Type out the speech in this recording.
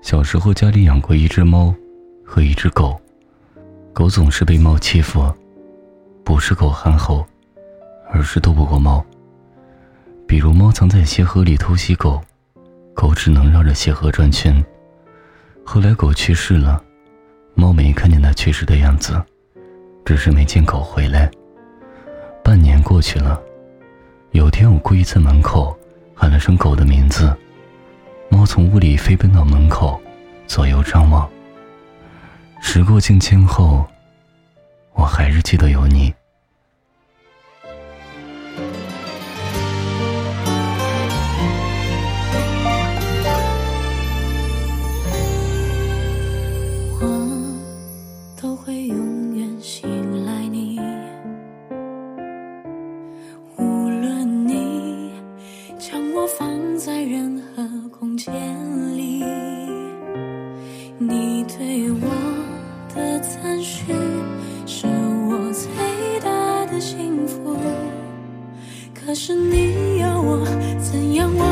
小时候家里养过一只猫和一只狗，狗总是被猫欺负，不是狗憨厚，而是斗不过猫。比如猫藏在鞋盒里偷袭狗，狗只能绕着鞋盒转圈。后来狗去世了，猫没看见它去世的样子，只是没见狗回来。半年过去了，有天我故意在门口喊了声狗的名字。猫从屋里飞奔到门口，左右张望。时过境迁后，我还是记得有你。你对我的赞许是我最大的幸福。可是你要我怎样。